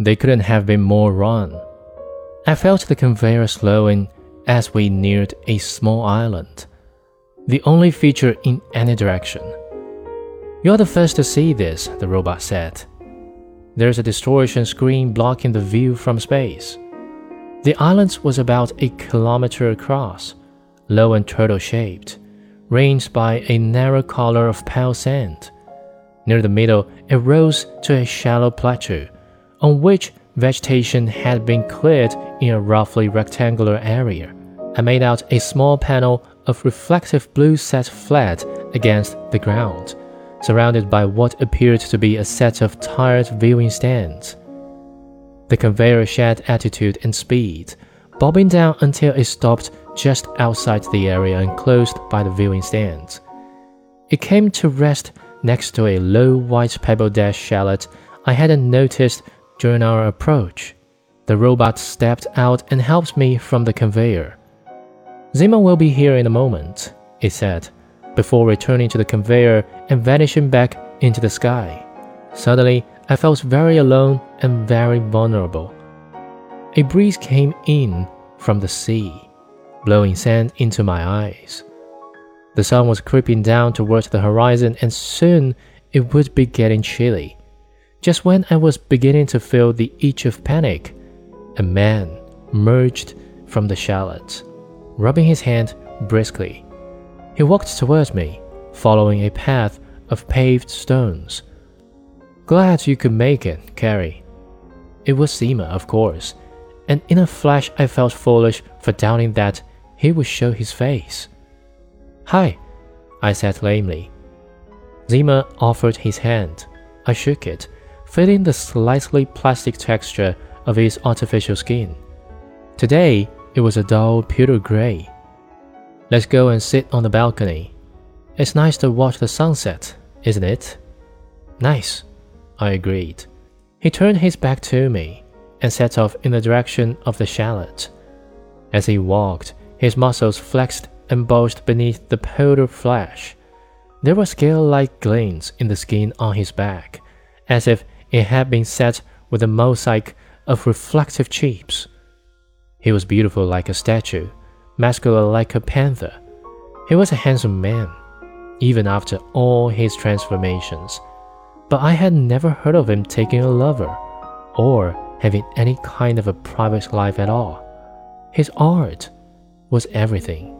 They couldn't have been more wrong. I felt the conveyor slowing as we neared a small island, the only feature in any direction. You're the first to see this, the robot said. There's a distortion screen blocking the view from space. The island was about a kilometer across, low and turtle shaped, ranged by a narrow collar of pale sand. Near the middle, it rose to a shallow plateau, on which vegetation had been cleared in a roughly rectangular area. I made out a small panel of reflective blue set flat against the ground, surrounded by what appeared to be a set of tired viewing stands. The conveyor shed attitude and speed, bobbing down until it stopped just outside the area enclosed by the viewing stands. It came to rest next to a low white pebble dash shallot I hadn't noticed during our approach. The robot stepped out and helped me from the conveyor. Zima will be here in a moment, it said, before returning to the conveyor and vanishing back into the sky. Suddenly, I felt very alone and very vulnerable. A breeze came in from the sea, blowing sand into my eyes. The sun was creeping down towards the horizon, and soon it would be getting chilly. Just when I was beginning to feel the itch of panic, a man emerged from the shallots, rubbing his hand briskly. He walked towards me, following a path of paved stones. Glad you could make it, Carrie. It was Zima, of course, and in a flash I felt foolish for doubting that he would show his face. Hi, I said lamely. Zima offered his hand. I shook it, feeling the slightly plastic texture of his artificial skin. Today, it was a dull pewter gray. Let's go and sit on the balcony. It's nice to watch the sunset, isn't it? Nice, I agreed. He turned his back to me and set off in the direction of the shallot. As he walked, his muscles flexed and bulged beneath the powder flesh. There were scale-like gleams in the skin on his back, as if it had been set with a mosaic of reflective chips. He was beautiful like a statue, masculine like a panther. He was a handsome man, even after all his transformations. But I had never heard of him taking a lover, or having any kind of a private life at all. His art was everything.